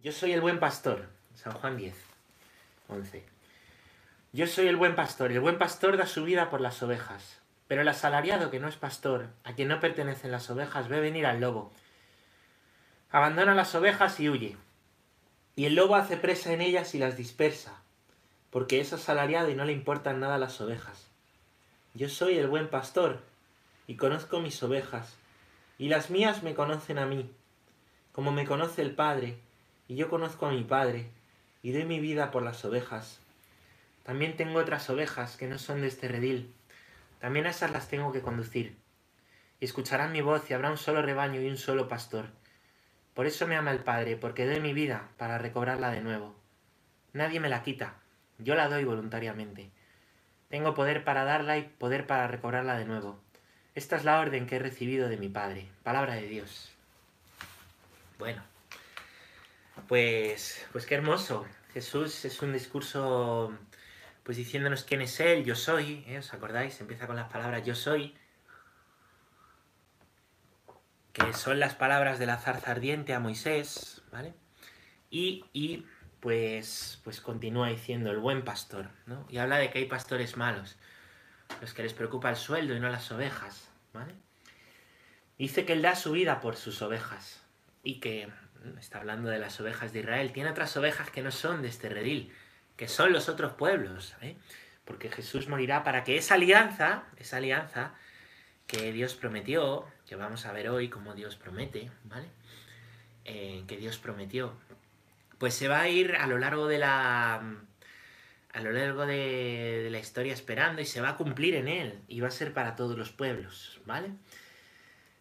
Yo soy el buen pastor. San Juan 10, 11. Yo soy el buen pastor. El buen pastor da su vida por las ovejas. Pero el asalariado que no es pastor, a quien no pertenecen las ovejas, ve venir al lobo. Abandona las ovejas y huye. Y el lobo hace presa en ellas y las dispersa, porque es asalariado y no le importan nada las ovejas. Yo soy el buen pastor y conozco mis ovejas, y las mías me conocen a mí, como me conoce el Padre, y yo conozco a mi Padre, y doy mi vida por las ovejas. También tengo otras ovejas que no son de este redil, también a esas las tengo que conducir. Y escucharán mi voz y habrá un solo rebaño y un solo pastor. Por eso me ama el Padre, porque doy mi vida para recobrarla de nuevo. Nadie me la quita, yo la doy voluntariamente. Tengo poder para darla y poder para recobrarla de nuevo. Esta es la orden que he recibido de mi Padre. Palabra de Dios. Bueno, pues, pues qué hermoso. Jesús es un discurso, pues diciéndonos quién es Él, yo soy, ¿eh? ¿os acordáis? Empieza con las palabras yo soy, que son las palabras de la zarza ardiente a Moisés, ¿vale? Y, y pues, pues continúa diciendo el buen pastor, ¿no? Y habla de que hay pastores malos, los que les preocupa el sueldo y no las ovejas, ¿vale? Dice que él da su vida por sus ovejas y que está hablando de las ovejas de Israel, tiene otras ovejas que no son de este redil, que son los otros pueblos, ¿eh? porque Jesús morirá para que esa alianza, esa alianza que Dios prometió, que vamos a ver hoy cómo Dios promete, ¿vale? Eh, que Dios prometió, pues se va a ir a lo largo de la a lo largo de, la historia esperando y se va a cumplir en él y va a ser para todos los pueblos, ¿vale?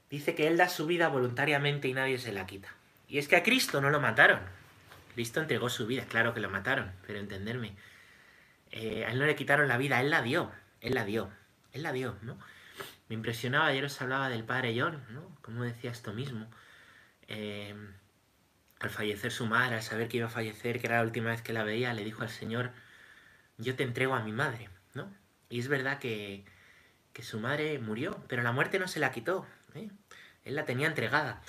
Dice que él da su vida voluntariamente y nadie se la quita. Y es que a Cristo no lo mataron. Cristo entregó su vida, claro que lo mataron, pero entenderme. Eh, a él no le quitaron la vida, él la dio, él la dio, él la dio, ¿no? Me impresionaba, ayer os hablaba del padre John, ¿no? Como decía esto mismo. Eh, al fallecer su madre, al saber que iba a fallecer, que era la última vez que la veía, le dijo al Señor, yo te entrego a mi madre, ¿no? Y es verdad que, que su madre murió, pero la muerte no se la quitó, ¿eh? Él la tenía entregada.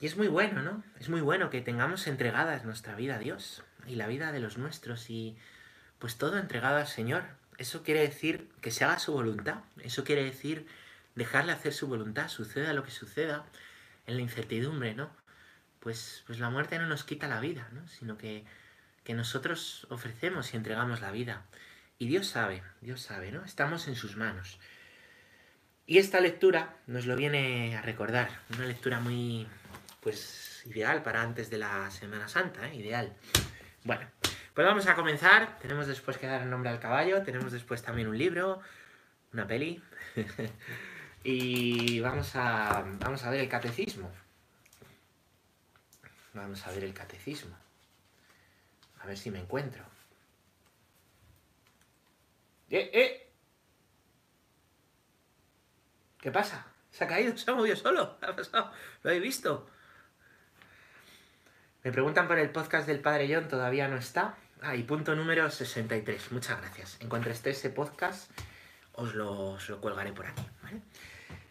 Y es muy bueno, ¿no? Es muy bueno que tengamos entregadas nuestra vida a Dios y la vida de los nuestros y pues todo entregado al Señor. Eso quiere decir que se haga su voluntad. Eso quiere decir dejarle hacer su voluntad, suceda lo que suceda en la incertidumbre, ¿no? Pues, pues la muerte no nos quita la vida, ¿no? Sino que, que nosotros ofrecemos y entregamos la vida. Y Dios sabe, Dios sabe, ¿no? Estamos en sus manos. Y esta lectura nos lo viene a recordar, una lectura muy, pues, ideal para antes de la Semana Santa, ¿eh? Ideal. Bueno, pues vamos a comenzar. Tenemos después que dar el nombre al caballo, tenemos después también un libro, una peli. y vamos a, vamos a ver el catecismo. Vamos a ver el catecismo. A ver si me encuentro. ¡Eh, eh! ¿Qué pasa? ¿Se ha caído? ¿Se ha movido solo? ¿Qué ha pasado? ¿Lo habéis visto? Me preguntan por el podcast del Padre John, todavía no está. Ah, y punto número 63. Muchas gracias. En cuanto esté ese podcast, os lo, os lo colgaré por aquí.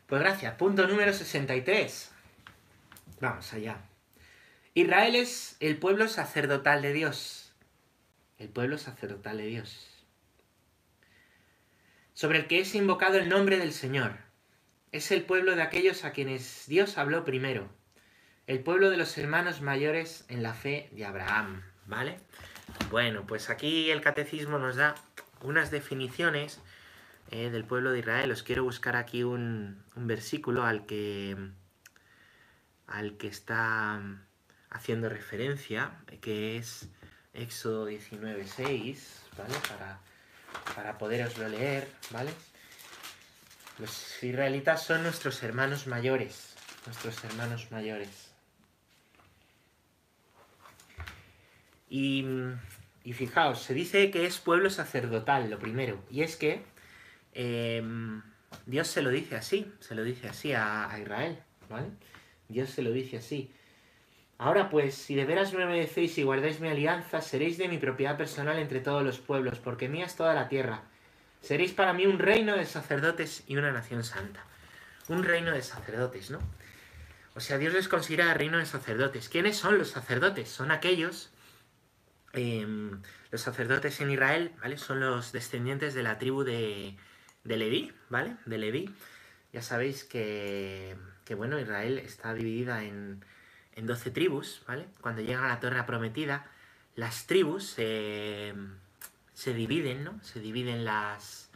Pues gracias. Punto número 63. Vamos allá. Israel es el pueblo sacerdotal de Dios. El pueblo sacerdotal de Dios. Sobre el que es invocado el nombre del Señor. Es el pueblo de aquellos a quienes Dios habló primero. El pueblo de los hermanos mayores en la fe de Abraham. ¿Vale? Bueno, pues aquí el catecismo nos da unas definiciones eh, del pueblo de Israel. Os quiero buscar aquí un, versículo al que, al que está haciendo referencia, que es Éxodo 19.6, ¿vale? Para, para poderoslo leer, ¿vale? Los israelitas son nuestros hermanos mayores, nuestros hermanos mayores. Y, y, fijaos, se dice que es pueblo sacerdotal, lo primero, y es que eh, Dios se lo dice así, se lo dice así a, a Israel, ¿vale? Dios se lo dice así. Ahora pues, si de veras me obedecéis y guardáis mi alianza, seréis de mi propiedad personal entre todos los pueblos, porque mía es toda la tierra. Seréis para mí un reino de sacerdotes y una nación santa. Un reino de sacerdotes, ¿no? O sea, Dios les considera reino de sacerdotes. ¿Quiénes son los sacerdotes? Son aquellos, em, los sacerdotes en Israel, ¿vale? Son los descendientes de la tribu de, de Leví, ¿vale? De Leví. Ya sabéis que, que bueno, Israel está dividida en, en 12 tribus, ¿vale? Cuando llegan a la tierra prometida, las tribus se dividen, ¿no? Se dividen las...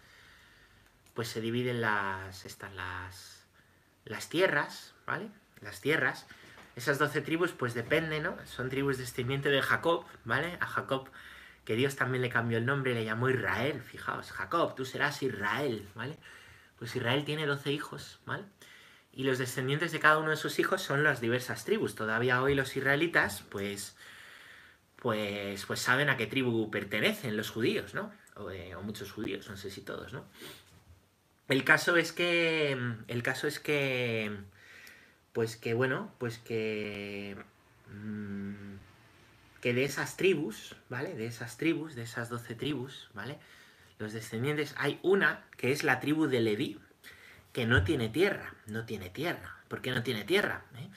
Pues se dividen las... Estas, las... Las tierras, ¿vale? Las tierras. Esas 12 tribus, pues dependen, ¿no? Son tribus descendientes de Jacob, ¿vale? A Jacob, que Dios también le cambió el nombre, le llamó Israel, fijaos. Jacob, tú serás Israel, ¿vale? Pues Israel tiene 12 hijos, ¿vale? Y los descendientes de cada uno de sus hijos son las diversas tribus. Todavía hoy los israelitas, pues, pues, pues saben a qué tribu pertenecen los judíos, ¿no? O, eh, o, muchos judíos, no sé si todos, ¿no? El caso es que, el caso es que, pues que bueno, pues que, mmm, que de esas tribus, ¿vale? De esas tribus, de esas doce tribus, ¿vale? Los descendientes, hay una que es la tribu de Leví, que no tiene tierra, no tiene tierra. ¿Por qué no tiene tierra? ¿Eh?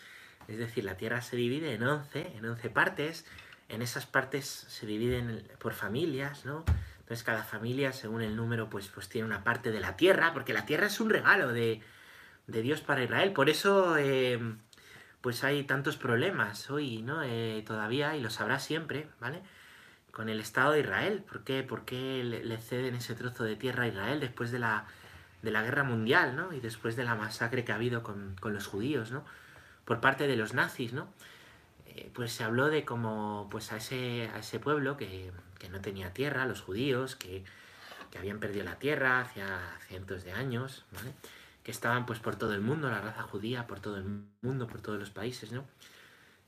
Es decir, la tierra se divide en 11, en 11 partes, en esas partes se dividen por familias, ¿no? Entonces cada familia, según el número, pues, pues tiene una parte de la tierra, porque la tierra es un regalo de, de Dios para Israel. Por eso, eh, pues hay tantos problemas hoy, ¿no? Eh, todavía, y lo sabrá siempre, ¿vale? Con el Estado de Israel. ¿Por qué, ¿Por qué le ceden ese trozo de tierra a Israel después de la de la guerra mundial, ¿no? Y después de la masacre que ha habido con, con los judíos, ¿no? Por parte de los nazis, ¿no? Eh, pues se habló de como, pues a ese, a ese pueblo que, que no tenía tierra, los judíos, que, que habían perdido la tierra hacia cientos de años. Que estaban pues por todo el mundo, la raza judía, por todo el mundo, por todos los países, ¿no?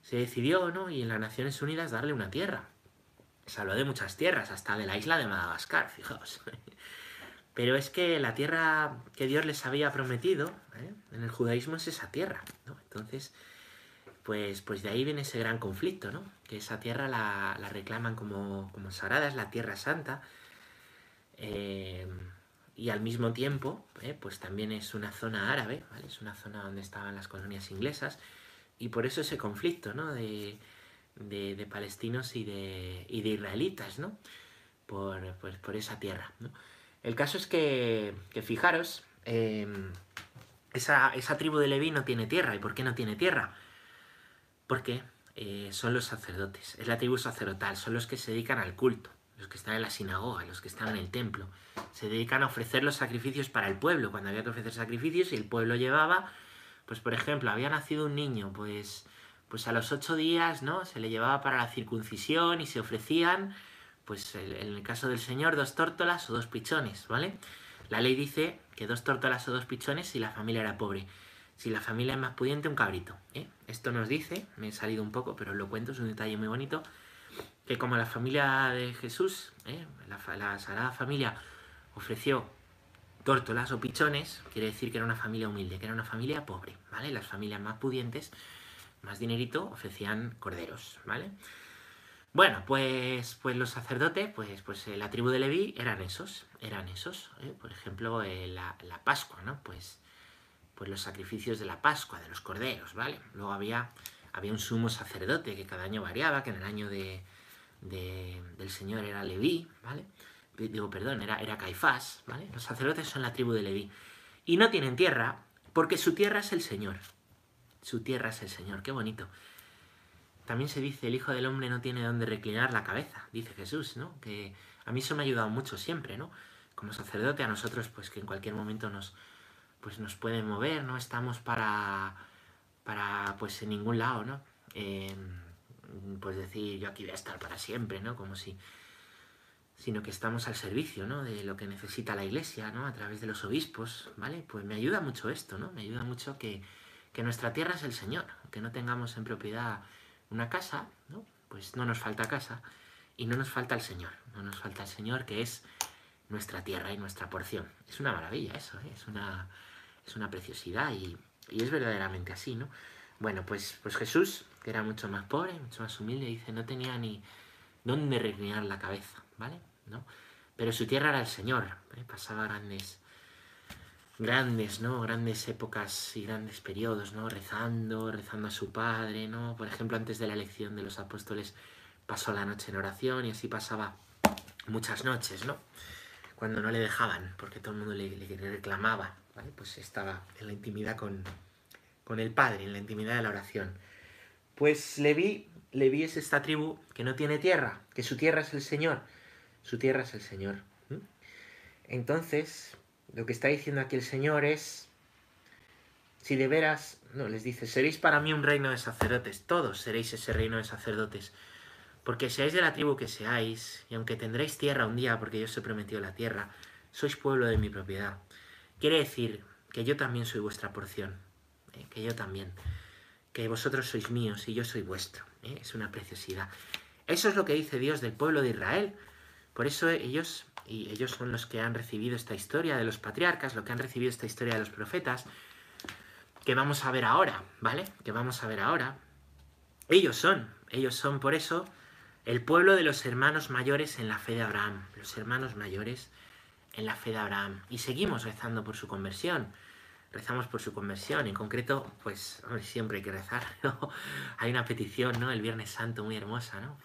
Se decidió, ¿no? Y en las Naciones Unidas darle una tierra. Se habló de muchas tierras, hasta de la isla de Madagascar, fijaos. Pero es que la tierra que Dios les había prometido ¿eh? en el judaísmo es esa tierra, ¿no? Entonces, pues, pues de ahí viene ese gran conflicto, ¿no? Que esa tierra la, la reclaman como, como, sagrada, es la tierra santa. Eh, y al mismo tiempo, ¿eh? pues también es una zona árabe, ¿vale? Es una zona donde estaban las colonias inglesas. Y por eso ese conflicto, ¿no? De, de, palestinos y de, y de israelitas, ¿no? Por, pues, por esa tierra, ¿no? El caso es que, que fijaros, eh, esa, esa, tribu de Leví no tiene tierra. ¿Y por qué no tiene tierra? Porque eh, son los sacerdotes, es la tribu sacerdotal, son los que se dedican al culto, los que están en la sinagoga, los que están en el templo. Se dedican a ofrecer los sacrificios para el pueblo, cuando había que ofrecer sacrificios y el pueblo llevaba, pues por ejemplo, había nacido un niño, pues, pues a los ocho días, ¿no? Se le llevaba para la circuncisión y se ofrecían pues en el caso del señor, dos tórtolas o dos pichones, ¿vale? La ley dice que dos tórtolas o dos pichones si la familia era pobre. Si la familia es más pudiente, un cabrito. ¿eh? Esto nos dice, me he salido un poco, pero os lo cuento, es un detalle muy bonito, que como la familia de Jesús, ¿eh? la, Sagrada Familia ofreció tórtolas o pichones, quiere decir que era una familia humilde, que era una familia pobre, ¿vale? Las familias más pudientes, más dinerito, ofrecían corderos, ¿vale? Bueno, pues, pues los sacerdotes, pues, pues eh, la tribu de Leví eran esos, eran esos. Por ejemplo, la, la, Pascua, ¿no? Pues, pues los sacrificios de la Pascua, de los corderos, ¿vale? Luego había, había un sumo sacerdote que cada año variaba, que en el año de, de, del Señor era Leví, ¿vale? Digo, perdón, era, era Caifás, ¿vale? Los sacerdotes son la tribu de Leví. Y no tienen tierra, porque su tierra es el Señor. Su tierra es el Señor, qué bonito. También se dice, el Hijo del Hombre no tiene dónde reclinar la cabeza, dice Jesús, ¿no? Que a mí eso me ha ayudado mucho siempre, ¿no? Como sacerdote a nosotros, pues que en cualquier momento nos, pues nos pueden mover, no estamos para, para pues en ningún lado, ¿no? Eh, pues decir, yo aquí voy a estar para siempre, ¿no? Como si sino que estamos al servicio, ¿no? De lo que necesita la iglesia, ¿no? A través de los obispos, ¿vale? Pues me ayuda mucho esto, ¿no? Me ayuda mucho que, que nuestra tierra es el Señor, que no tengamos en propiedad una casa, ¿no? Pues no nos falta casa y no nos falta el Señor, no nos falta el Señor que es nuestra tierra y nuestra porción. Es una maravilla eso, ¿eh? es, una, es una preciosidad y, y, es verdaderamente así, ¿no? Bueno, pues, pues Jesús, que era mucho más pobre, mucho más humilde, dice, no tenía ni dónde reclinar la cabeza, ¿vale? ¿No? Pero su tierra era el Señor, ¿eh? pasaba grandes, grandes, ¿no? Grandes épocas y grandes periodos, ¿no? Rezando, rezando a su padre, ¿no? Por ejemplo, antes de la elección de los apóstoles pasó la noche en oración y así pasaba muchas noches, ¿no? Cuando no le dejaban, porque todo el mundo le, reclamaba. Pues estaba en la intimidad con, con el Padre, en la intimidad de la oración. Pues Leví, Leví es esta tribu que no tiene tierra, que su tierra es el Señor, su tierra es el Señor. Entonces, lo que está diciendo aquí el Señor es, si de veras, no, les dice, seréis para mí un reino de sacerdotes, todos seréis ese reino de sacerdotes, porque seáis de la tribu que seáis, y aunque tendréis tierra un día, porque yo os he prometido la tierra, sois pueblo de mi propiedad. Quiere decir que yo también soy vuestra porción, ¿eh? que yo también, que vosotros sois míos y yo soy vuestro. ¿eh? Es una preciosidad. Eso es lo que dice Dios del pueblo de Israel. Por eso ellos y ellos son los que han recibido esta historia de los patriarcas, lo que han recibido esta historia de los profetas, que vamos a ver ahora, ¿vale? Que vamos a ver ahora. Ellos son, ellos son por eso el pueblo de los hermanos mayores en la fe de Abraham, los hermanos mayores en la fe de Abraham. Y seguimos rezando por su conversión. Rezamos por su conversión. En concreto, pues siempre hay que rezar. hay una petición, ¿no? El Viernes Santo muy hermosa, ¿no?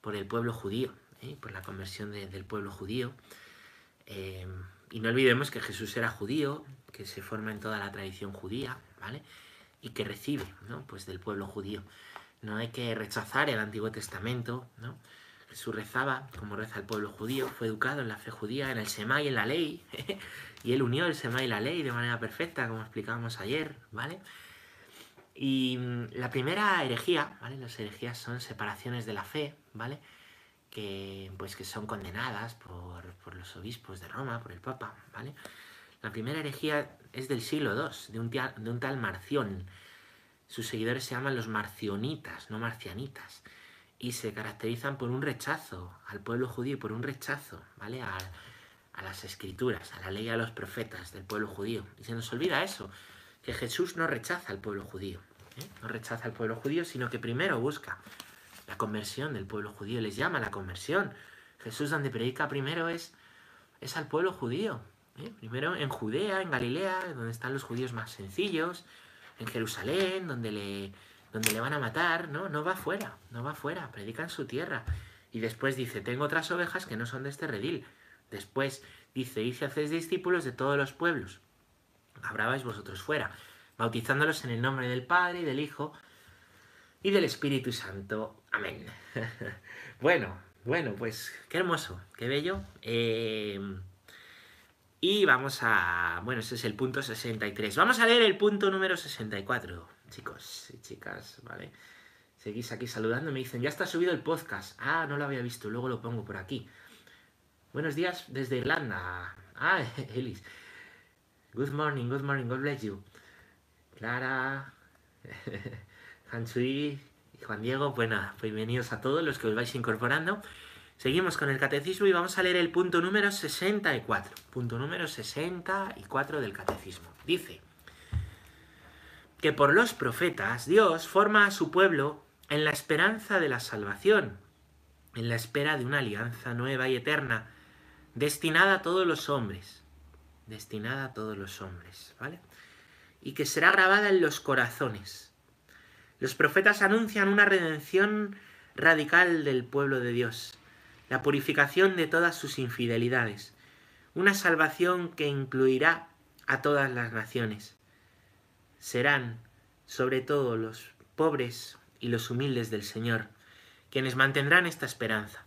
Por, el pueblo judío. ¿eh? por la conversión del pueblo judío. Eh, y no olvidemos que Jesús era judío, que se forma en toda la tradición judía, ¿vale? Y que recibe, ¿no? Pues del pueblo judío. No hay que rechazar el Antiguo Testamento, ¿no? Jesús rezaba como reza el pueblo judío, fue educado en la fe judía, en el Semá y en la ley, y él unió el Semá y la ley de manera perfecta, como explicábamos ayer, ¿vale? Y mm, la primera herejía, ¿vale? Las herejías son separaciones de la fe, ¿vale? que, pues, que son condenadas por, por, los obispos de Roma, por el Papa, ¿vale? La primera herejía es del siglo II, de un, de un tal Marción. Sus seguidores se llaman los marcionitas, no marcianitas, y se caracterizan por un rechazo al pueblo judío, por un rechazo, ¿vale? A, las escrituras, a la ley, a los profetas del pueblo judío. Y se nos olvida eso, que Jesús no rechaza al pueblo judío, ¿eh? no rechaza al pueblo judío, sino que primero busca la conversión del pueblo judío, les llama la conversión. Jesús donde predica primero es, es al pueblo judío. ¿eh? Primero en Judea, en Galilea, donde están los judíos más sencillos, en Jerusalén, donde le, donde le van a matar, ¿no? No va fuera, no va fuera, predica en su tierra. Y después dice, tengo otras ovejas que no son de este redil. Después dice, y si hacéis discípulos de todos los pueblos. Abrabais vosotros fuera, bautizándolos en el nombre del Padre y del Hijo y del Espíritu Santo. Amén. bueno, bueno, pues qué hermoso, qué bello. Em, y vamos a... Bueno, ese es el punto 63. Vamos a leer el punto número 64, chicos y chicas, ¿vale? Seguís aquí saludando, me dicen, ya está subido el podcast. Ah, no lo había visto, luego lo pongo por aquí. Buenos días desde Irlanda. Ah, Elis. Good morning, good morning, God bless you. Clara. Hansui y Juan Diego, bueno, bienvenidos a todos los que os vais incorporando. Seguimos con el catecismo y vamos a leer el punto número 64. Punto número 64 del catecismo. Dice que por los profetas Dios forma a su pueblo en la esperanza de la salvación, en la espera de una alianza nueva y eterna, destinada a todos los hombres, destinada a todos los hombres, ¿vale? Y que será grabada en los corazones, los profetas anuncian una redención radical del pueblo de Dios, la purificación de todas sus infidelidades, una salvación que incluirá a todas las naciones. Serán, sobre todo, los pobres y los humildes del Señor, quienes mantendrán esta esperanza.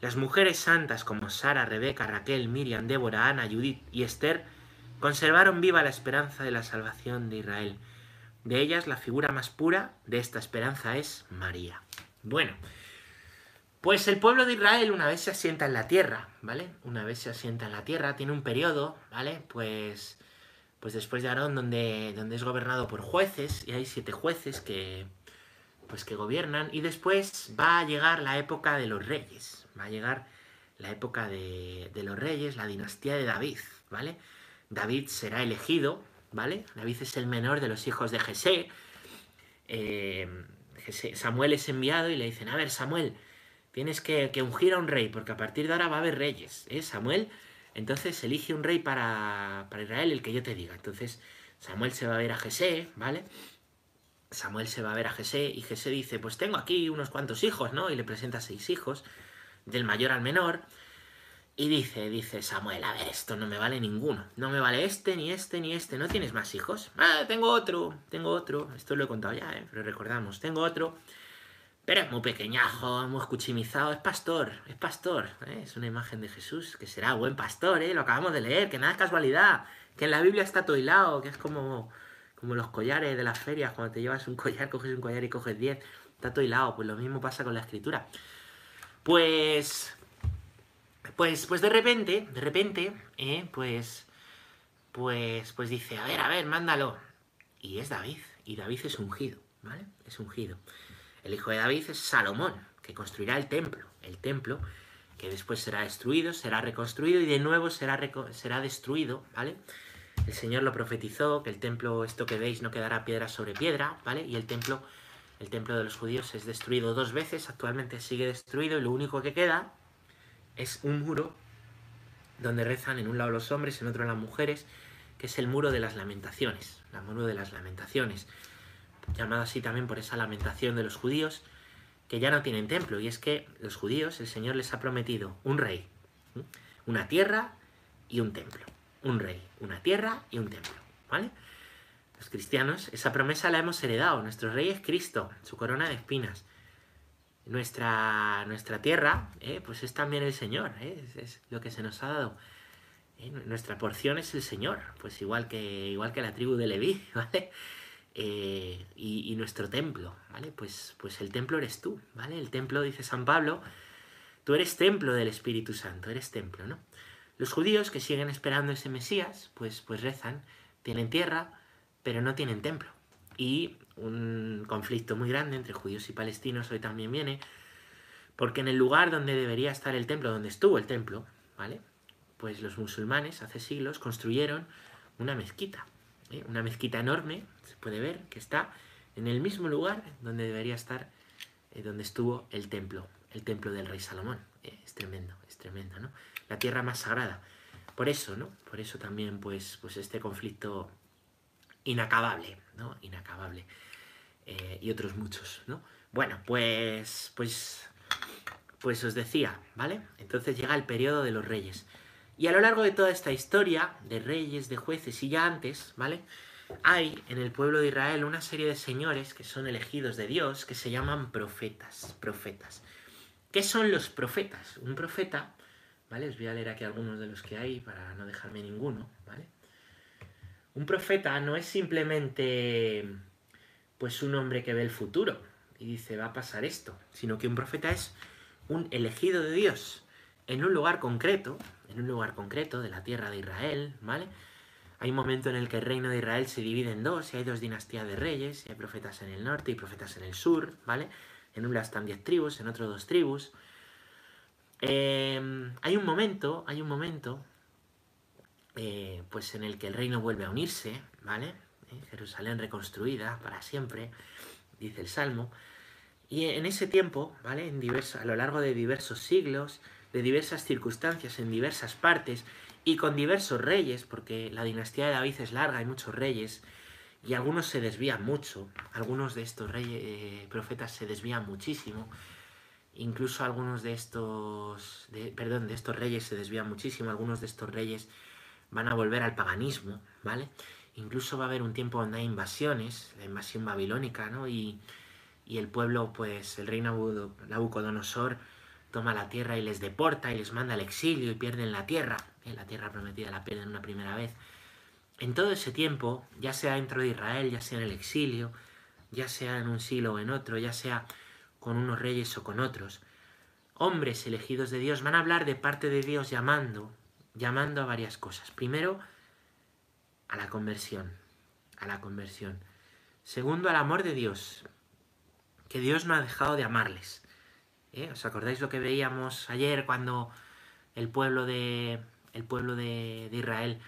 Las mujeres santas como Sara, Rebeca, Raquel, Miriam, Débora, Ana, Judith y Esther conservaron viva la esperanza de la salvación de Israel de ellas, la figura más pura de esta esperanza es María. Bueno, pues el pueblo de Israel una vez se asienta en la tierra, ¿vale? Una vez se asienta en la tierra, tiene un periodo, ¿vale? Pues, pues después de Aarón, donde, donde es gobernado por jueces, y hay siete jueces que, pues que gobiernan, y después va a llegar la época de los reyes, va a llegar la época de, de los reyes, la dinastía de David, ¿vale? David será elegido ¿vale? David es el menor de los hijos de eh, Jesé. Samuel es enviado y le dicen, a ver, Samuel, tienes que, ungir a un rey, porque a partir de ahora va a haber reyes. ¿eh? Samuel Entonces elige un rey para, para Israel, el que yo te diga. Entonces Samuel se va a ver a Jesé, ¿vale? Samuel se va a ver a Jesé y Jesé dice, pues tengo aquí unos cuantos hijos, ¿no? Y le presenta seis hijos, del mayor al menor. Y dice, dice Samuel, a ver, esto no me vale ninguno. No me vale este, ni este, ni este. ¿No tienes más hijos? Ah, tengo otro, tengo otro. Esto lo he contado ya, ¿eh? pero recordamos, tengo otro. Pero es muy pequeñajo, muy escuchimizado. Es pastor, es pastor. ¿eh? Es una imagen de Jesús que será buen pastor, ¿eh? Lo acabamos de leer, que nada es casualidad. Que en la Biblia está todo hilado, que es como, como los collares de las ferias. Cuando te llevas un collar, coges un collar y coges diez. Está todo hilado. Pues lo mismo pasa con la escritura. Pues pues, pues de repente, de repente, eh, pues, pues, pues dice, a ver, a ver, mándalo. Y es David, y David es ungido, ¿vale? Es ungido. El hijo de David es Salomón, que construirá el templo, el templo que después será destruido, será reconstruido y de nuevo será, será destruido, ¿vale? El Señor lo profetizó, que el templo, esto que veis, no quedará piedra sobre piedra, ¿vale? Y el templo, el templo de los judíos es destruido dos veces, actualmente sigue destruido y lo único que queda es un muro donde rezan en un lado los hombres, en otro las mujeres, que es el muro de las lamentaciones, el muro de las lamentaciones, llamado así también por esa lamentación de los judíos, que ya no tienen templo, y es que los judíos, el Señor les ha prometido un rey, una tierra y un templo, un rey, una tierra y un templo, ¿vale? Los cristianos, esa promesa la hemos heredado, nuestro rey es Cristo, su corona de espinas, nuestra, nuestra tierra, eh, pues es también el Señor, eh, es, lo que se nos ha dado. Eh, nuestra porción es el Señor, pues igual que, igual que la tribu de Leví, ¿vale? Y, nuestro templo, ¿vale? Pues, pues el templo eres tú, ¿vale? El templo, dice San Pablo, tú eres templo del Espíritu Santo, eres templo, ¿no? Los judíos que siguen esperando ese Mesías, pues, pues rezan, tienen tierra, pero no tienen templo. Y un conflicto muy grande entre judíos y palestinos hoy también viene, porque en el lugar donde debería estar el templo, donde estuvo el templo, ¿vale? Pues los musulmanes hace siglos construyeron una mezquita, ¿eh? una mezquita enorme, se puede ver, que está en el mismo lugar donde debería estar, eh, donde estuvo el templo, el templo del rey Salomón. ¿eh? es tremendo, es tremendo, ¿no? La tierra más sagrada. Por eso, ¿no? Por eso también, pues, pues este conflicto inacabable, ¿no? Inacabable. Eh, y otros muchos, ¿no? Bueno, pues, pues, pues os decía, ¿vale? Entonces llega el periodo de los reyes. Y a lo largo de toda esta historia de reyes, de jueces y ya antes, ¿vale? Hay en el pueblo de Israel una serie de señores que son elegidos de Dios que se llaman profetas, profetas. ¿Qué son los profetas? Un profeta, ¿vale? Os voy a leer aquí algunos de los que hay para no dejarme ninguno, ¿vale? Un profeta no es simplemente pues un hombre que ve el futuro y dice va a pasar esto, sino que un profeta es un elegido de Dios en un lugar concreto, en un lugar concreto de la tierra de Israel, ¿vale? Hay un momento en el que el reino de Israel se divide en dos, y hay dos dinastías de reyes, y hay profetas en el norte y profetas en el sur, ¿vale? En una están diez tribus, en otro dos tribus. Em, hay un momento, hay un momento, eh, pues en el que el reino vuelve a unirse, ¿vale? ¿eh? Jerusalén reconstruida para siempre, dice el Salmo. Y en ese tiempo, ¿vale? A lo largo de diversos siglos, de diversas circunstancias, en diversas partes, y con diversos reyes, porque la dinastía de David es larga, hay muchos reyes, y algunos se desvían mucho, algunos de estos reyes, eh, profetas se desvían muchísimo, incluso algunos de estos, perdón, de estos reyes se desvían muchísimo, algunos de estos reyes van a volver al paganismo, ¿vale? Incluso va a haber un tiempo donde hay invasiones, la invasión babilónica, ¿no? Y, el pueblo, pues el rey Nabucodonosor toma la tierra y les deporta y les manda al exilio y pierden la tierra. ¿Eh? La tierra prometida la pierden una primera vez. En todo ese tiempo, ya sea dentro de Israel, ya sea en el exilio, ya sea en un siglo o en otro, ya sea con unos reyes o con otros, hombres elegidos de Dios van a hablar de parte de Dios llamando, llamando a varias cosas. Primero, a la conversión, a la conversión. Segundo, al amor de Dios, que Dios no ha dejado de amarles. ¿Eh? ¿Os acordáis lo que veíamos ayer cuando el pueblo de, el pueblo de, de Israel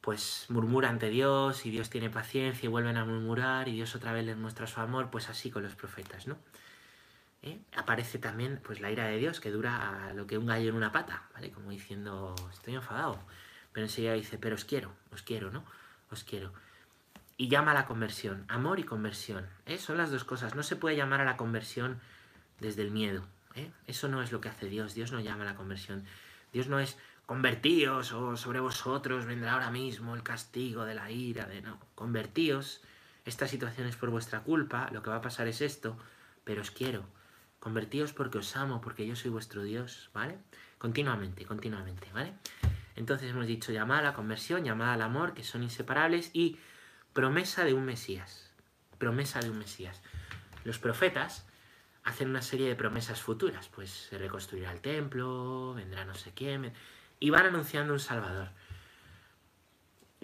pues murmura ante Dios y Dios tiene paciencia y vuelven a murmurar y Dios otra vez les muestra su amor, pues así con los profetas, ¿no? ¿eh? aparece también pues la ira de Dios que dura lo que un gallo en una pata, ¿vale? Como diciendo, estoy enfadado. Pero enseguida dice, pero os quiero, os quiero, ¿no? Os quiero. Y llama a la conversión, amor y conversión. ¿eh? Son las dos cosas. No se puede llamar a la conversión desde el miedo. ¿eh? Eso no es lo que hace Dios. Dios no llama a la conversión. Dios no es convertíos o sobre vosotros vendrá ahora mismo el castigo de la ira, de no. Convertíos. Esta situación es por vuestra culpa. Lo que va a pasar es esto. Pero os quiero Convertíos porque os amo, porque yo soy vuestro Dios, ¿vale? Continuamente, continuamente, ¿vale? Entonces hemos dicho llamada a la conversión, llamada al amor, que son inseparables, y promesa de un Mesías. Promesa de un Mesías. Los profetas hacen una serie de promesas futuras, pues se reconstruirá el templo, vendrá no sé quién, y van anunciando un Salvador.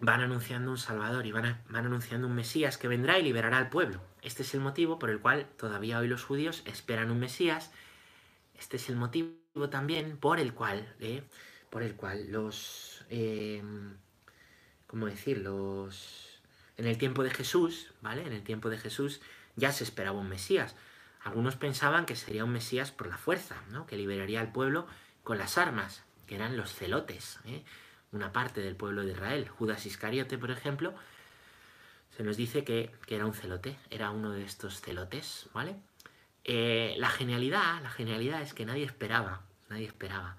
Van anunciando un Salvador y van, van anunciando un Mesías que vendrá y liberará al pueblo. Este es el motivo por el cual todavía hoy los judíos esperan un Mesías. Este es el motivo también por el cual, eh, por el cual los, eh, ¿cómo decir? Los, en el tiempo de Jesús, ¿vale? En el tiempo de Jesús ya se esperaba un Mesías. Algunos pensaban que sería un Mesías por la fuerza, ¿no? Que liberaría al pueblo con las armas, que eran los celotes, ¿eh? una parte del pueblo de Israel. Judas Iscariote, por ejemplo, se nos dice que, era un celote, era uno de estos celotes, ¿vale? Eh, la genialidad, la genialidad es que nadie esperaba, nadie esperaba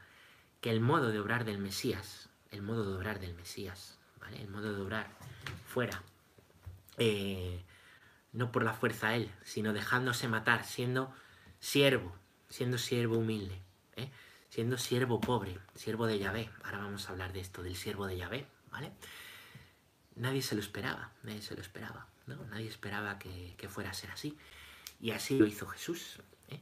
que el modo de obrar del Mesías, el modo de obrar del Mesías, ¿vale? El modo de obrar fuera, eh, no por la fuerza a él, sino dejándose matar, siendo siervo, siendo siervo humilde, ¿eh? Siendo siervo pobre, siervo de Yahvé. Ahora vamos a hablar de esto, del siervo de Yahvé, ¿vale? nadie se lo esperaba, nadie se lo esperaba, ¿no? Nadie esperaba que, fuera a ser así. Y así lo hizo Jesús. ¿eh?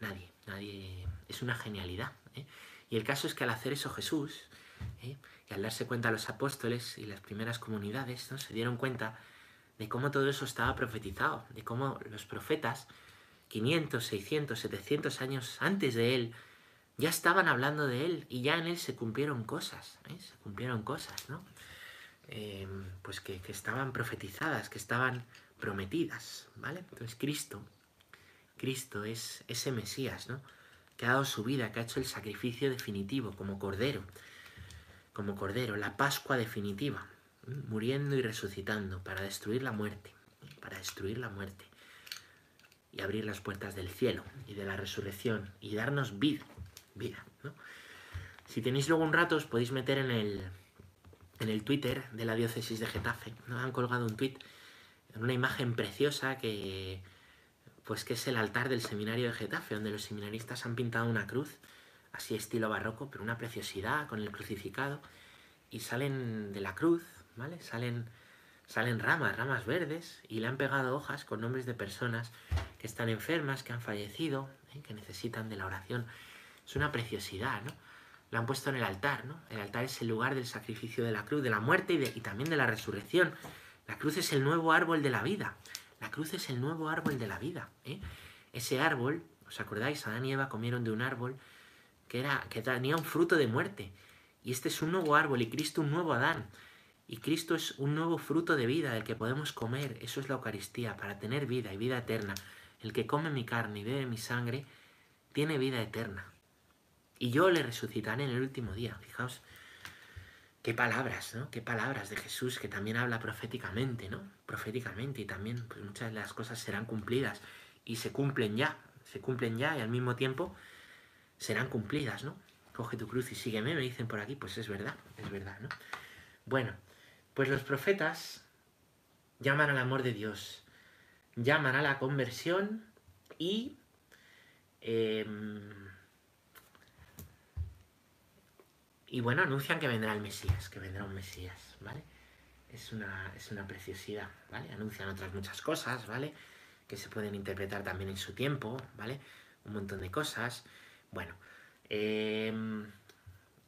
Nadie, nadie. Es una genialidad. ¿eh? Y el caso es que al hacer eso Jesús, ¿eh? y al darse cuenta los apóstoles y las primeras comunidades, ¿no? se dieron cuenta de cómo todo eso estaba profetizado, de cómo los profetas, 500, 600, 700 años antes de él, ya estaban hablando de él y ya en él se cumplieron cosas, se cumplieron cosas, ¿no? Em, pues que, estaban profetizadas, que estaban prometidas, ¿vale? Entonces Cristo, Cristo es ese Mesías, ¿no? Que ha dado su vida, que ha hecho el sacrificio definitivo como Cordero, como Cordero, la Pascua definitiva, muriendo y resucitando para destruir la muerte, para destruir la muerte y abrir las puertas del cielo y de la resurrección y darnos vida, vida. Si tenéis luego un rato os podéis meter en el, en el Twitter de la diócesis de Getafe. ¿no? Han colgado un tweet una imagen preciosa que pues que es el altar del seminario de Getafe, donde los seminaristas han pintado una cruz, así estilo barroco, pero una preciosidad con el crucificado, y salen de la cruz, ¿vale? Salen, salen ramas, ramas verdes, y le han pegado hojas con nombres de personas que están enfermas, que han fallecido, ¿eh? que necesitan de la oración. Es una preciosidad, ¿no? lo han puesto en el altar, ¿no? El altar es el lugar del sacrificio de la cruz, de la muerte y, también de la resurrección. La cruz es el nuevo árbol de la vida. La cruz es el nuevo árbol de la vida. ¿eh? Ese árbol, ¿os acordáis? Adán y Eva comieron de un árbol que, era, que tenía un fruto de muerte. Y este es un nuevo árbol y Cristo un nuevo Adán. Y Cristo es un nuevo fruto de vida del que podemos comer. Eso es la Eucaristía, para tener vida y vida eterna. El que come mi carne y bebe mi sangre tiene vida eterna y yo le resucitaré en el último día. Fijaos, qué palabras, ¿no? Qué palabras de Jesús que también habla proféticamente, ¿no? Proféticamente y también pues, muchas de las cosas serán cumplidas y se cumplen ya, se cumplen ya y al mismo tiempo serán cumplidas, ¿no? Coge tu cruz y sígueme, me dicen por aquí, pues es verdad, es verdad, ¿no? Bueno, pues los profetas llaman al amor de Dios, llaman a la conversión y... Em, Y bueno, anuncian que vendrá el Mesías, que vendrá un Mesías, ¿vale? Es una, es una preciosidad, ¿vale? Anuncian otras muchas cosas, ¿vale? Que se pueden interpretar también en su tiempo, ¿vale? Un montón de cosas. Bueno, em,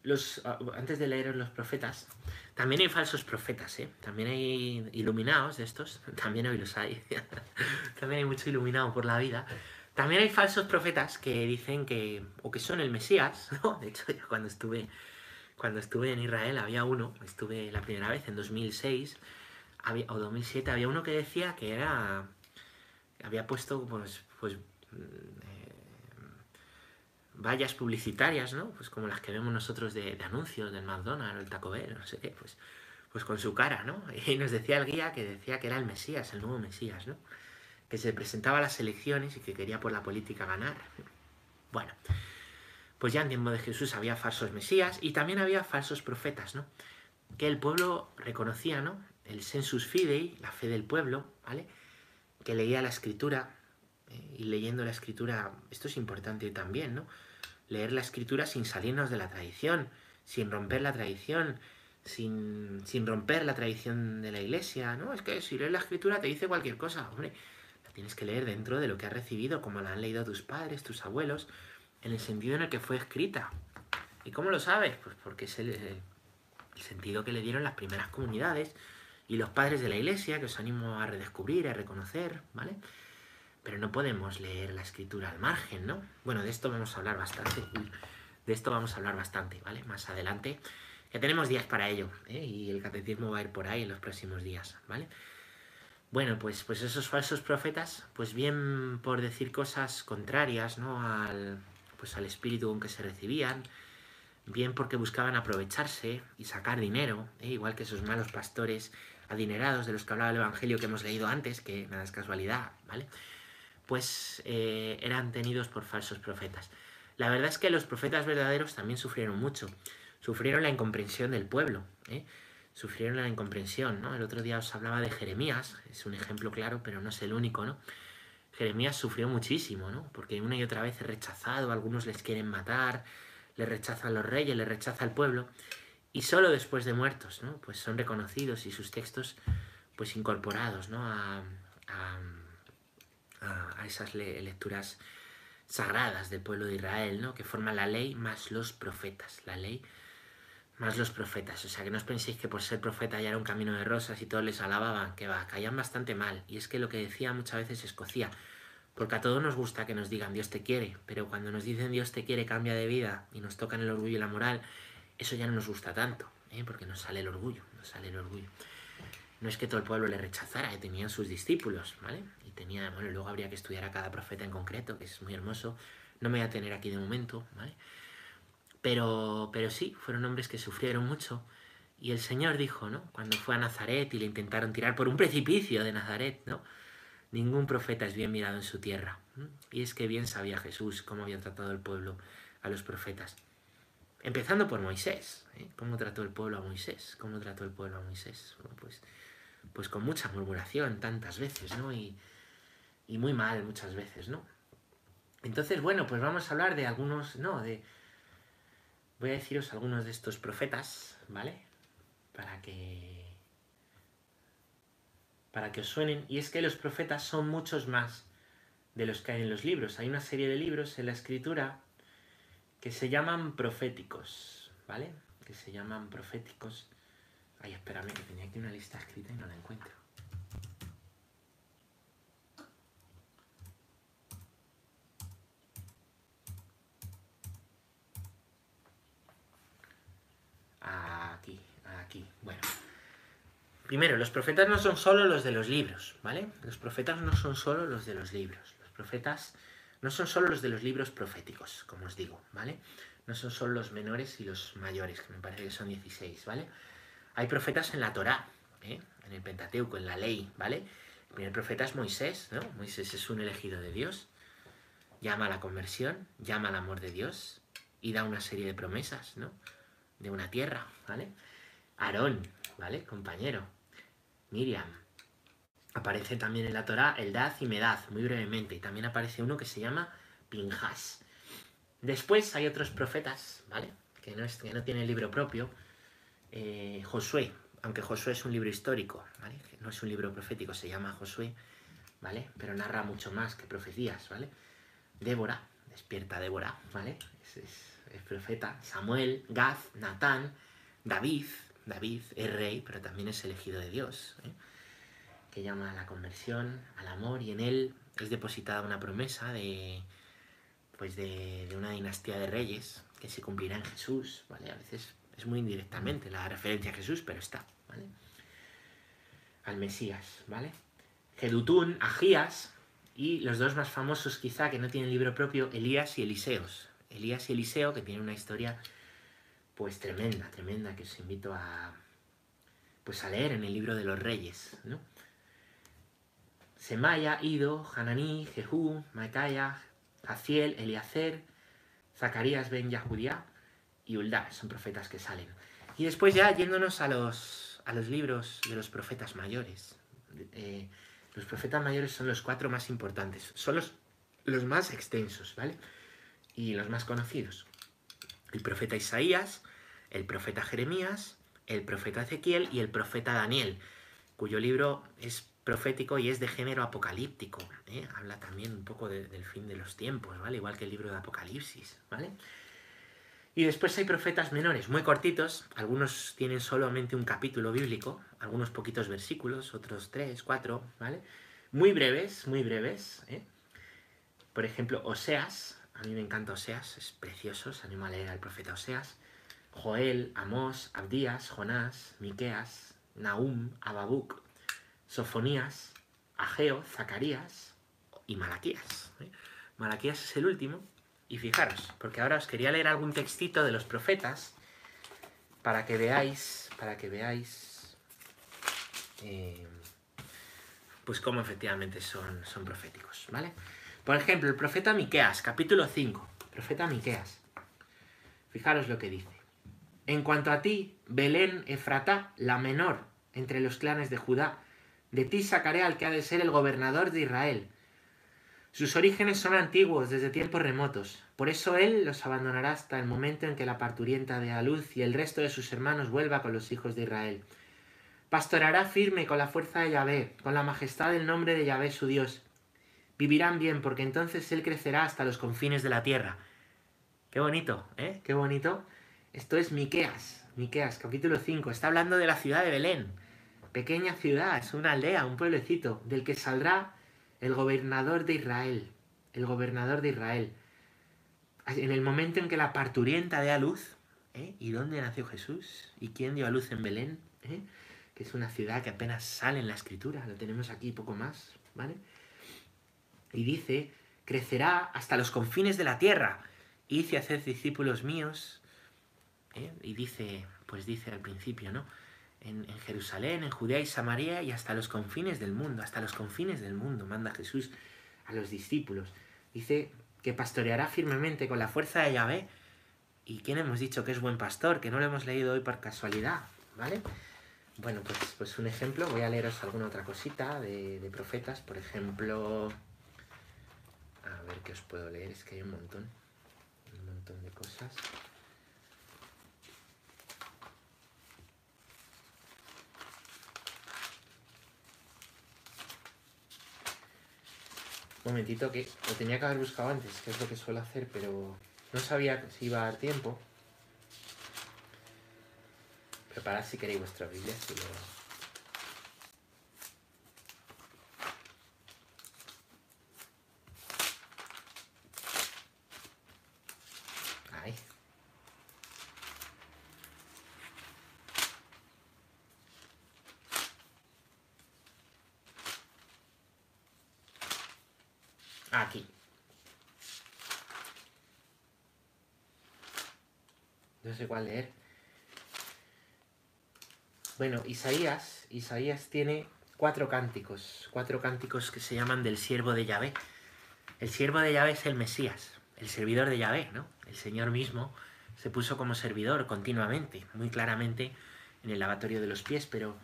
los, antes de leer los profetas, también hay falsos profetas, ¿eh? También hay iluminados de estos, también hoy los hay. también hay mucho iluminado por la vida. También hay falsos profetas que dicen que, o que son el Mesías, ¿no? De hecho, yo cuando estuve cuando estuve en Israel había uno, estuve la primera vez en 2006 o 2007, había uno que decía que era, había puesto pues, pues mm, eh, vallas publicitarias, ¿no? Pues como las que vemos nosotros de, anuncios del McDonald's o el Taco Bell, no sé qué, pues, pues con su cara, ¿no? Y nos decía el guía que decía que era el Mesías, el nuevo Mesías, ¿no? Que se presentaba a las elecciones y que quería por la política ganar. Bueno, pues ya en tiempo de Jesús había falsos Mesías y también había falsos profetas, ¿no? Que el pueblo reconocía, ¿no? El sensus fidei, la fe del pueblo, ¿vale? Que leía la escritura, eh, y leyendo la escritura, esto es importante también, ¿no? Leer la escritura sin salirnos de la tradición, sin romper la tradición, sin, sin romper la tradición de la iglesia, ¿no? Es que si lees la escritura te dice cualquier cosa, hombre, la tienes que leer dentro de lo que has recibido, como la han leído tus padres, tus abuelos, en el sentido en el que fue escrita. ¿Y cómo lo sabes? Pues porque es el, el sentido que le dieron las primeras comunidades y los padres de la iglesia, que os animo a redescubrir, a reconocer, ¿vale? pero no podemos leer la escritura al margen, ¿no? Bueno, de esto vamos a hablar bastante, de esto vamos a hablar bastante, ¿vale? Más adelante, que tenemos días para ello, ¿eh? y el catecismo va a ir por ahí en los próximos días, ¿vale? Bueno, pues, pues esos falsos profetas, pues bien por decir cosas contrarias, ¿no? Al, pues al espíritu con que se recibían, bien porque buscaban aprovecharse y sacar dinero, ¿eh? igual que esos malos pastores adinerados de los que hablaba el Evangelio que hemos leído antes, que nada es casualidad, ¿vale? pues eh, eran tenidos por falsos profetas. La verdad es que los profetas verdaderos también sufrieron mucho. Sufrieron la incomprensión del pueblo. ¿eh? Sufrieron la incomprensión. ¿no? El otro día os hablaba de Jeremías. Es un ejemplo claro, pero no es el único. ¿no? Jeremías sufrió muchísimo, ¿no? porque una y otra vez es rechazado. Algunos les quieren matar. Le rechazan los reyes, le rechaza el pueblo. Y solo después de muertos, ¿no? Pues son reconocidos y sus textos pues incorporados, ¿no? a a, esas lecturas sagradas del pueblo de Israel, ¿no? que forman la ley más los profetas, la ley más los profetas. O sea, que no os penséis que por ser profeta ya era un camino de rosas y todos les alababan, que va, caían bastante mal. Y es que lo que decía muchas veces escocía, porque a todos nos gusta que nos digan Dios te quiere, pero cuando nos dicen Dios te quiere, cambia de vida y nos tocan el orgullo y la moral, eso ya no nos gusta tanto, ¿eh? porque nos sale el orgullo, nos sale el orgullo. No es que todo el pueblo le rechazara, que tenían sus discípulos, ¿vale? tenía, bueno, luego habría que estudiar a cada profeta en concreto, que es muy hermoso. No me voy a tener aquí de momento, ¿vale? Pero, pero sí, fueron hombres que sufrieron mucho. Y el Señor dijo, ¿no? Cuando fue a Nazaret y le intentaron tirar por un precipicio de Nazaret, ¿no? Ningún profeta es bien mirado en su tierra. Y es que bien sabía Jesús cómo había tratado el pueblo a los profetas. Empezando por Moisés. ¿eh? ¿Cómo trató el pueblo a Moisés? ¿Cómo trató el pueblo a Moisés? pues, pues con mucha murmuración tantas veces, ¿no? Y, y muy mal muchas veces, ¿no? Entonces, bueno, pues vamos a hablar de algunos, no, de... Voy a deciros algunos de estos profetas, ¿vale? Para que... Para que os suenen. Y es que los profetas son muchos más de los que hay en los libros. Hay una serie de libros en la escritura que se llaman proféticos, ¿vale? Que se llaman proféticos. Ay, espérame, que tenía aquí una lista escrita y no la encuentro. Aquí, aquí. Bueno. Primero, los profetas no son solo los de los libros, ¿vale? Los profetas no son solo los de los libros. Los profetas no son solo los de los libros proféticos, como os digo, ¿vale? No son solo los menores y los mayores, que me parece que son 16, ¿vale? Hay profetas en la Torá, ¿eh? en el Pentateuco, en la ley, ¿vale? El primer profeta es Moisés, ¿no? Moisés es un elegido de Dios, llama a la conversión, llama al amor de Dios y da una serie de promesas, ¿no? de una tierra, ¿vale? Aarón, ¿vale? Compañero. Miriam. Aparece también en la Torah Eldad y Medad, muy brevemente. Y también aparece uno que se llama Pinjas. Después hay otros profetas, ¿vale? Que no, es, que no tienen libro propio. Eh, Josué, aunque Josué es un libro histórico, ¿vale? No es un libro profético, se llama Josué, ¿vale? Pero narra mucho más que profecías, ¿vale? Débora, despierta Débora, ¿vale? es es profeta, Samuel, Gaz, Natán, David, David es rey, pero también es elegido de Dios, ¿eh? que llama a la conversión, al amor, y en él es depositada una promesa de, pues de, una dinastía de reyes que se cumplirá en Jesús, ¿vale? A veces es muy indirectamente la referencia a Jesús, pero está, ¿vale? Al Mesías, ¿vale? Gedutún, Agías, y los dos más famosos quizá que no tienen libro propio, Elías y Eliseos, Elías y Eliseo, que tiene una historia pues tremenda, tremenda, que os invito a pues a leer en el libro de los reyes, ¿no? Semaya, Ido, Hananí, Jehú, Maicaya, Jaciel, Eliacer, Zacarías ben Yahudiá y Uldá, son profetas que salen. Y después ya yéndonos a los, a los libros de los profetas mayores. Eh, los profetas mayores son los cuatro más importantes, son los, los más extensos, ¿vale? Y los más conocidos. El profeta Isaías, el profeta Jeremías, el profeta Ezequiel y el profeta Daniel, cuyo libro es profético y es de género apocalíptico. ¿eh? Habla también un poco del fin de los tiempos, ¿vale? Igual que el libro de Apocalipsis, ¿vale? Y después hay profetas menores, muy cortitos, algunos tienen solamente un capítulo bíblico, algunos poquitos versículos, otros tres, cuatro, ¿vale? Muy breves, muy breves. ¿eh? Por ejemplo, Oseas, a mí me encanta Oseas, es precioso, se anima a leer al profeta Oseas. Joel, Amós, Abdías, Jonás, Miqueas, Nahum, Ababuc, Sofonías, Ageo, Zacarías y Malaquías. ¿eh? Malaquías es el último. Y fijaros, porque ahora os quería leer algún textito de los profetas para que veáis, para que veáis, eh, pues cómo efectivamente son, son proféticos, ¿vale? Por ejemplo, el profeta Miqueas, capítulo 5, profeta Miqueas. Fijaros lo que dice. En cuanto a ti, Belén Efratá, la menor entre los clanes de Judá, de ti sacaré al que ha de ser el gobernador de Israel. Sus orígenes son antiguos, desde tiempos remotos. Por eso él los abandonará hasta el momento en que la parturienta dé a luz y el resto de sus hermanos vuelva con los hijos de Israel. Pastorará firme con la fuerza de Yahvé, con la majestad del nombre de Yahvé su Dios. Vivirán bien, porque entonces él crecerá hasta los confines de la tierra. Qué bonito, ¿eh? Qué bonito. Esto es Miqueas, Miqueas, capítulo 5. Está hablando de la ciudad de Belén pequeña ciudad, es una aldea, un pueblecito, del que saldrá el gobernador de Israel, el gobernador de Israel. En el momento en que la parturienta dé a luz, ¿eh? ¿y dónde nació Jesús? ¿Y quién dio a luz en Belén? ¿Eh? Que es una ciudad que apenas sale en la escritura, lo tenemos aquí poco más, ¿vale? Y dice, crecerá hasta los confines de la tierra, hice hacer discípulos míos, ¿eh? y dice, pues dice al principio, ¿no? en, Jerusalén, en Judea y Samaria y hasta los confines del mundo, hasta los confines del mundo, manda Jesús a los discípulos. Dice que pastoreará firmemente con la fuerza de Yahvé. ¿Y quién hemos dicho que es buen pastor? Que no lo hemos leído hoy por casualidad, ¿vale? Bueno, pues, pues un ejemplo, voy a leeros alguna otra cosita de profetas, por ejemplo... Ver qué os puedo leer, es que hay un montón, un montón de cosas. Un momentito que lo tenía que haber buscado antes, que es lo que suelo hacer, pero no sabía si iba a dar tiempo. Preparad si queréis vuestra Biblia, si lo... Aquí. Cuál leer. Bueno, Isaías, Isaías tiene cuatro cánticos, cuatro cánticos que se llaman del siervo de Yahvé. El siervo de Yahvé es el Mesías, el servidor de Yahvé, ¿no? El Señor mismo se puso como servidor continuamente, muy claramente en el lavatorio de los pies, pero,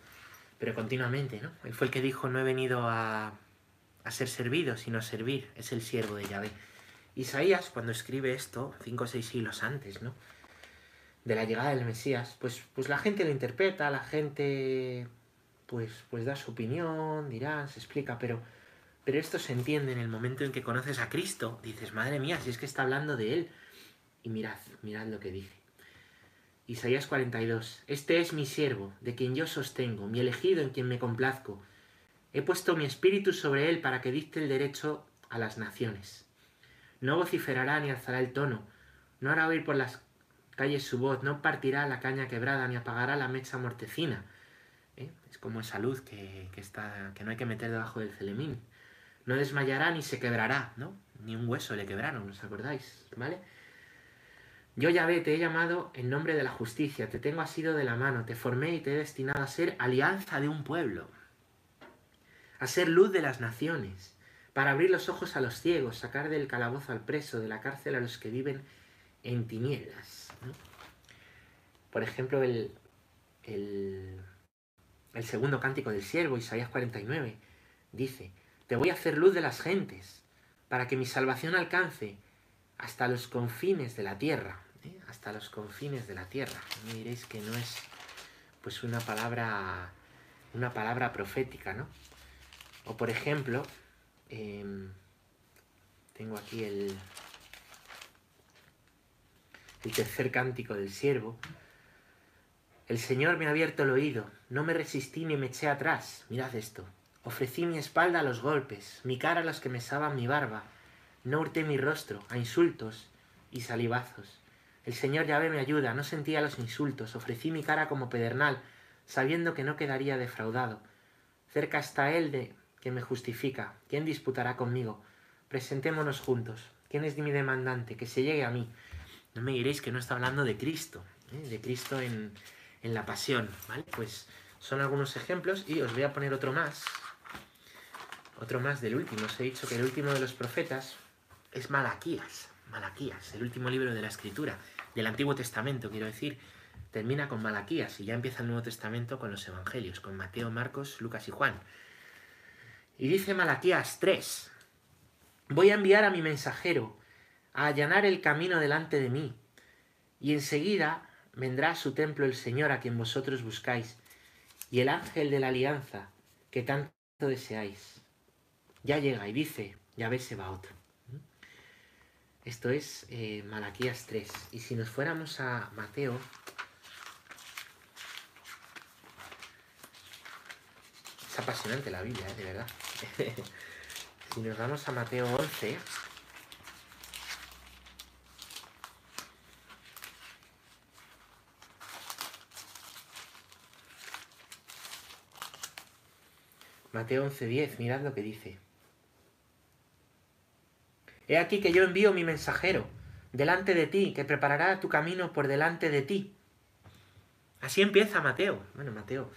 pero continuamente, ¿no? Él fue el que dijo, no he venido a a ser servido, sino a servir. Es el siervo de Yahvé. Isaías, cuando escribe esto, cinco o seis siglos antes, ¿no? De la llegada del Mesías, pues, pues la gente lo interpreta, la gente pues, pues da su opinión, dirá, se explica, pero, pero esto se entiende en el momento en que conoces a Cristo. Dices, madre mía, si es que está hablando de Él. Y mirad, mirad lo que dice. Isaías 42. Este es mi siervo, de quien yo sostengo, mi elegido en quien me complazco He puesto mi espíritu sobre él para que dicte el derecho a las naciones. No vociferará ni alzará el tono, no hará oír por las calles su voz, no partirá la caña quebrada ni apagará la mecha mortecina. ¿Eh? Es como esa luz que, está, que no hay que meter debajo del celemín. No desmayará ni se quebrará, ¿no? Ni un hueso le quebraron, ¿os acordáis? ¿Vale? Yo Yahvé te he llamado en nombre de la justicia, te tengo asido de la mano, te formé y te he destinado a ser alianza de un pueblo, a ser luz de las naciones, para abrir los ojos a los ciegos, sacar del calabozo al preso, de la cárcel a los que viven en tinieblas. Por ejemplo, el, el, segundo cántico del siervo, Isaías 49, dice, te voy a hacer luz de las gentes, para que mi salvación alcance hasta los confines de la tierra, ¿eh? hasta los confines de la tierra. Me diréis que no es pues una palabra una palabra profética, ¿no? O por ejemplo, em, tengo aquí el, el tercer cántico del siervo. El Señor me ha abierto el oído, no me resistí ni me eché atrás. Mirad esto. Ofrecí mi espalda a los golpes, mi cara a los que mesaban mi barba. No hurté mi rostro a insultos y salivazos. El Señor Yahvé me ayuda, no sentía los insultos, ofrecí mi cara como pedernal, sabiendo que no quedaría defraudado. Cerca está Él de que me justifica. ¿Quién disputará conmigo? Presentémonos juntos. ¿Quién es mi demandante? Que se llegue a mí. No me diréis que no está hablando de Cristo, ¿eh? de Cristo en, en la pasión, ¿vale? Pues son algunos ejemplos y os voy a poner otro más. Otro más del último. Os he dicho que el último de los profetas es Malaquías. Malaquías, el último libro de la Escritura, del Antiguo Testamento, quiero decir. Termina con Malaquías y ya empieza el Nuevo Testamento con los Evangelios, con Mateo, Marcos, Lucas y Juan. Y dice Malaquías 3, voy a enviar a mi mensajero a allanar el camino delante de mí, y enseguida vendrá a su templo el Señor a quien vosotros buscáis, y el ángel de la alianza que tanto deseáis. Ya llega y dice, ya ves otro. Esto es eh, Malaquías 3. Y si nos fuéramos a Mateo, es apasionante la Biblia, ¿eh? de verdad. si nos vamos a Mateo 11, Mateo 11:10, mirad lo que dice. He aquí que yo envío mi mensajero delante de ti, que preparará tu camino por delante de ti. Así empieza Mateo. Bueno, Mateo.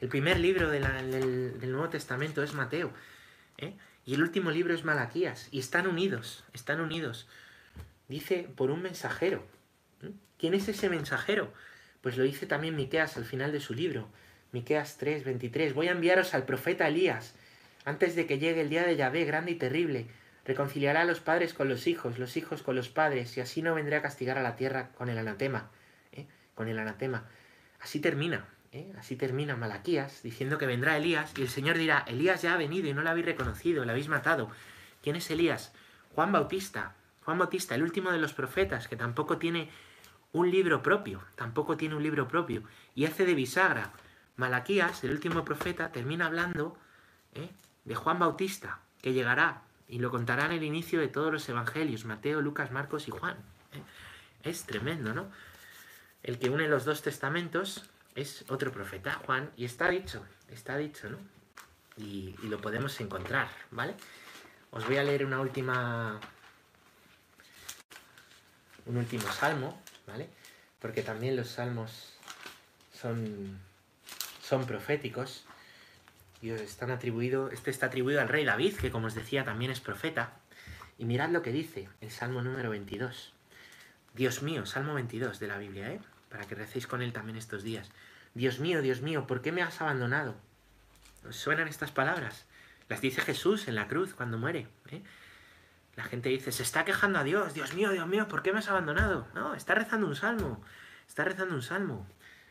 El primer libro del, Nuevo Testamento es Mateo. ¿eh? Y el último libro es Malaquías. Y están unidos, están unidos. Dice por un mensajero. ¿eh? ¿Quién es ese mensajero? Pues lo dice también Miqueas al final de su libro. Miqueas 3, 23. Voy a enviaros al profeta Elías, antes de que llegue el día de Yahvé grande y terrible. Reconciliará a los padres con los hijos, los hijos con los padres, y así no vendré a castigar a la tierra con el anatema. ¿eh? Con el anatema. Así termina, ¿eh? así termina Malaquías, diciendo que vendrá Elías, y el Señor dirá, Elías ya ha venido y no lo habéis reconocido, lo habéis matado. ¿Quién es Elías? Juan Bautista. Juan Bautista, el último de los profetas, que tampoco tiene un libro propio, tampoco tiene un libro propio, y hace de bisagra Malaquías, el último profeta, termina hablando ¿eh? de Juan Bautista, que llegará y lo contará en el inicio de todos los evangelios, Mateo, Lucas, Marcos y Juan. ¿eh? Es tremendo, ¿no? El que une los dos testamentos es otro profeta, Juan, y está dicho, está dicho, ¿no? Y, y lo podemos encontrar, ¿vale? Os voy a leer una última. un último salmo, ¿vale? Porque también los salmos son son proféticos y están atribuido, este está atribuido al rey David, que como os decía también es profeta. Y mirad lo que dice el Salmo número 22. Dios mío, Salmo 22 de la Biblia, ¿eh? para que recéis con él también estos días. Dios mío, Dios mío, ¿por qué me has abandonado? ¿Os suenan estas palabras? Las dice Jesús en la cruz cuando muere. ¿eh? La gente dice, se está quejando a Dios, Dios mío, Dios mío, ¿por qué me has abandonado? No, está rezando un salmo, está rezando un salmo.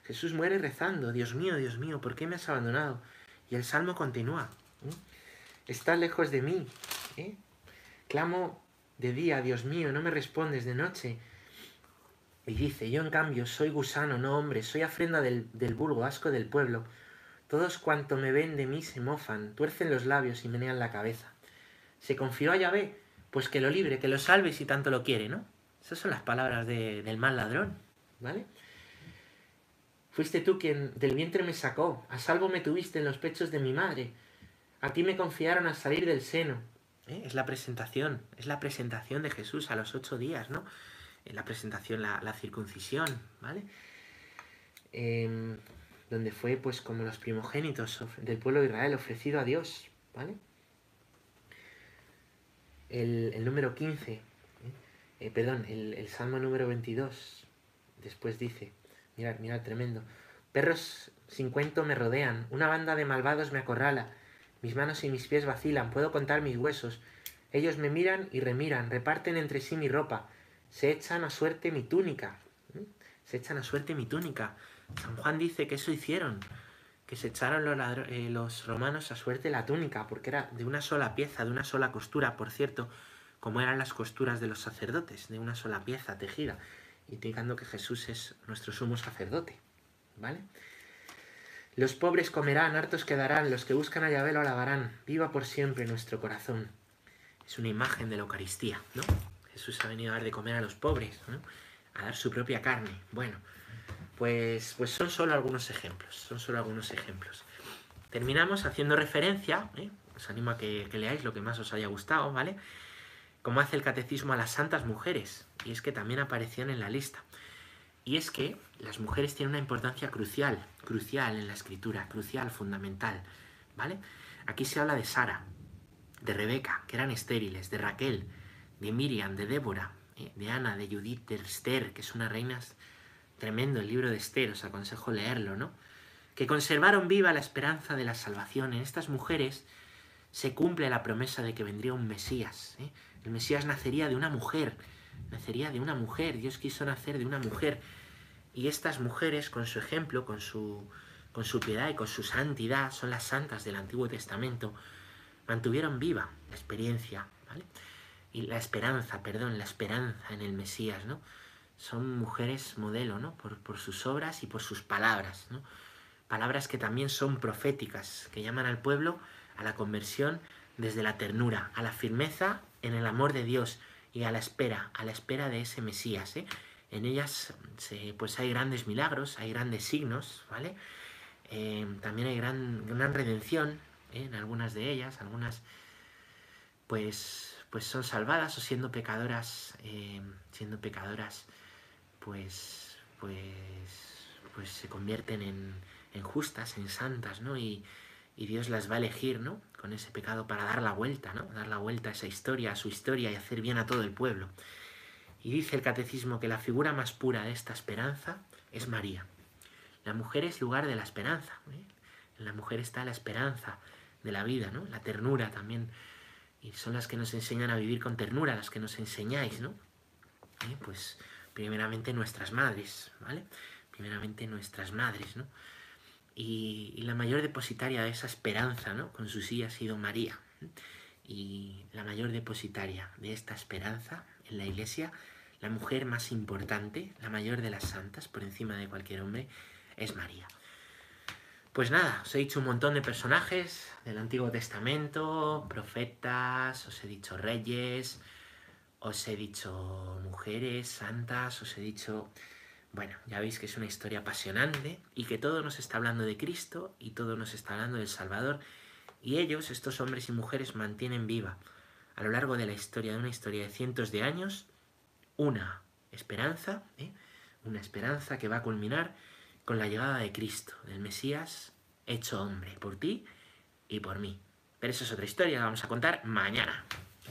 Jesús muere rezando, Dios mío, Dios mío, ¿por qué me has abandonado? Y el salmo continúa. ¿eh? Estás lejos de mí. ¿eh? Clamo de día, Dios mío, no me respondes de noche. Y dice, yo en cambio soy gusano, no hombre, soy afrenda del, del vulgo, asco del pueblo. Todos cuanto me ven de mí se mofan, tuercen los labios y menean la cabeza. Se confió a Yahvé, pues que lo libre, que lo salve si tanto lo quiere, ¿no? Esas son las palabras del mal ladrón, ¿vale? Fuiste tú quien del vientre me sacó, a salvo me tuviste en los pechos de mi madre. A ti me confiaron a salir del seno. ¿Eh? Es la presentación, es la presentación de Jesús a los ocho días, ¿no? la presentación, la, circuncisión, ¿vale? Em, donde fue pues como los primogénitos del pueblo de Israel ofrecido a Dios, ¿vale? El, número 15, ¿eh? Eh, perdón, el, el, Salmo número 22, después dice, mirad, mirad, tremendo, perros sin cuento me rodean, una banda de malvados me acorrala, mis manos y mis pies vacilan, puedo contar mis huesos, ellos me miran y remiran, reparten entre sí mi ropa, se echan a suerte mi túnica, ¿eh? se echan a suerte mi túnica, San Juan dice que eso hicieron, que se echaron los, eh, los, romanos a suerte la túnica, porque era de una sola pieza, de una sola costura, por cierto, como eran las costuras de los sacerdotes, de una sola pieza tejida, indicando que Jesús es nuestro sumo sacerdote, ¿vale? Los pobres comerán, hartos quedarán, los que buscan a Yahvé lo alabarán, viva por siempre nuestro corazón. Es una imagen de la Eucaristía, ¿no? Jesús ha venido a dar de comer a los pobres, ¿no? A dar su propia carne. Bueno, pues, pues son solo algunos ejemplos, son solo algunos ejemplos. Terminamos haciendo referencia, ¿eh? os animo a que, leáis lo que más os haya gustado, ¿vale? Como hace el catecismo a las santas mujeres, y es que también aparecían en la lista. Y es que las mujeres tienen una importancia crucial, crucial en la escritura, crucial, fundamental, ¿vale? Aquí se habla de Sara, de Rebeca, que eran estériles, de Raquel, de Miriam, de Débora, ¿eh? de Ana, de Judith, de Esther, que son unas reinas Tremendo el libro de Esther, os aconsejo leerlo, ¿no? Que conservaron viva la esperanza de la salvación. En estas mujeres se cumple la promesa de que vendría un Mesías. ¿eh? El Mesías nacería de una mujer, nacería de una mujer. Dios quiso nacer de una mujer. Y estas mujeres, con su ejemplo, con su, con su piedad y con su santidad, son las santas del Antiguo Testamento, mantuvieron viva la experiencia, ¿vale? Y la esperanza, perdón, la esperanza en el Mesías, son mujeres modelo, ¿no? Por, sus obras y por sus palabras, ¿no? Palabras que también son proféticas, que llaman al pueblo a la conversión desde la ternura, a la firmeza en el amor de Dios y a la espera, a la espera de ese Mesías, ¿eh? En ellas pues hay grandes milagros, hay grandes signos, ¿vale? Eh, también hay gran, gran redención ¿eh? en algunas de ellas, algunas pues, pues son salvadas o siendo pecadoras, siendo pecadoras pues, pues, pues se convierten en, justas, en santas, ¿no? Y, Dios las va a elegir, ¿no? Con ese pecado para dar la vuelta, ¿no? Dar la vuelta a esa historia, a su historia y hacer bien a todo el pueblo. Y dice el catecismo que la figura más pura de esta esperanza es María. La mujer es lugar de la esperanza. ¿eh? En la mujer está la esperanza de la vida, ¿no? La ternura también. Y son las que nos enseñan a vivir con ternura, las que nos enseñáis, ¿no? ¿Eh? Pues primeramente nuestras madres, ¿vale? Primeramente nuestras madres, ¿no? Y, la mayor depositaria de esa esperanza, ¿no? Con su sí ha sido María. Y la mayor depositaria de esta esperanza en la iglesia, la mujer más importante, la mayor de las santas, por encima de cualquier hombre, es María. Pues nada, os he dicho un montón de personajes del Antiguo Testamento, profetas, os he dicho reyes, os he dicho mujeres santas, os he dicho... Bueno, ya veis que es una historia apasionante y que todo nos está hablando de Cristo y todo nos está hablando del Salvador. Y ellos, estos hombres y mujeres, mantienen viva a lo largo de la historia, de una historia de cientos de años, una esperanza, ¿eh? una esperanza que va a culminar con la llegada de Cristo, del Mesías hecho hombre, por ti y por mí. Pero eso es otra historia, la vamos a contar mañana.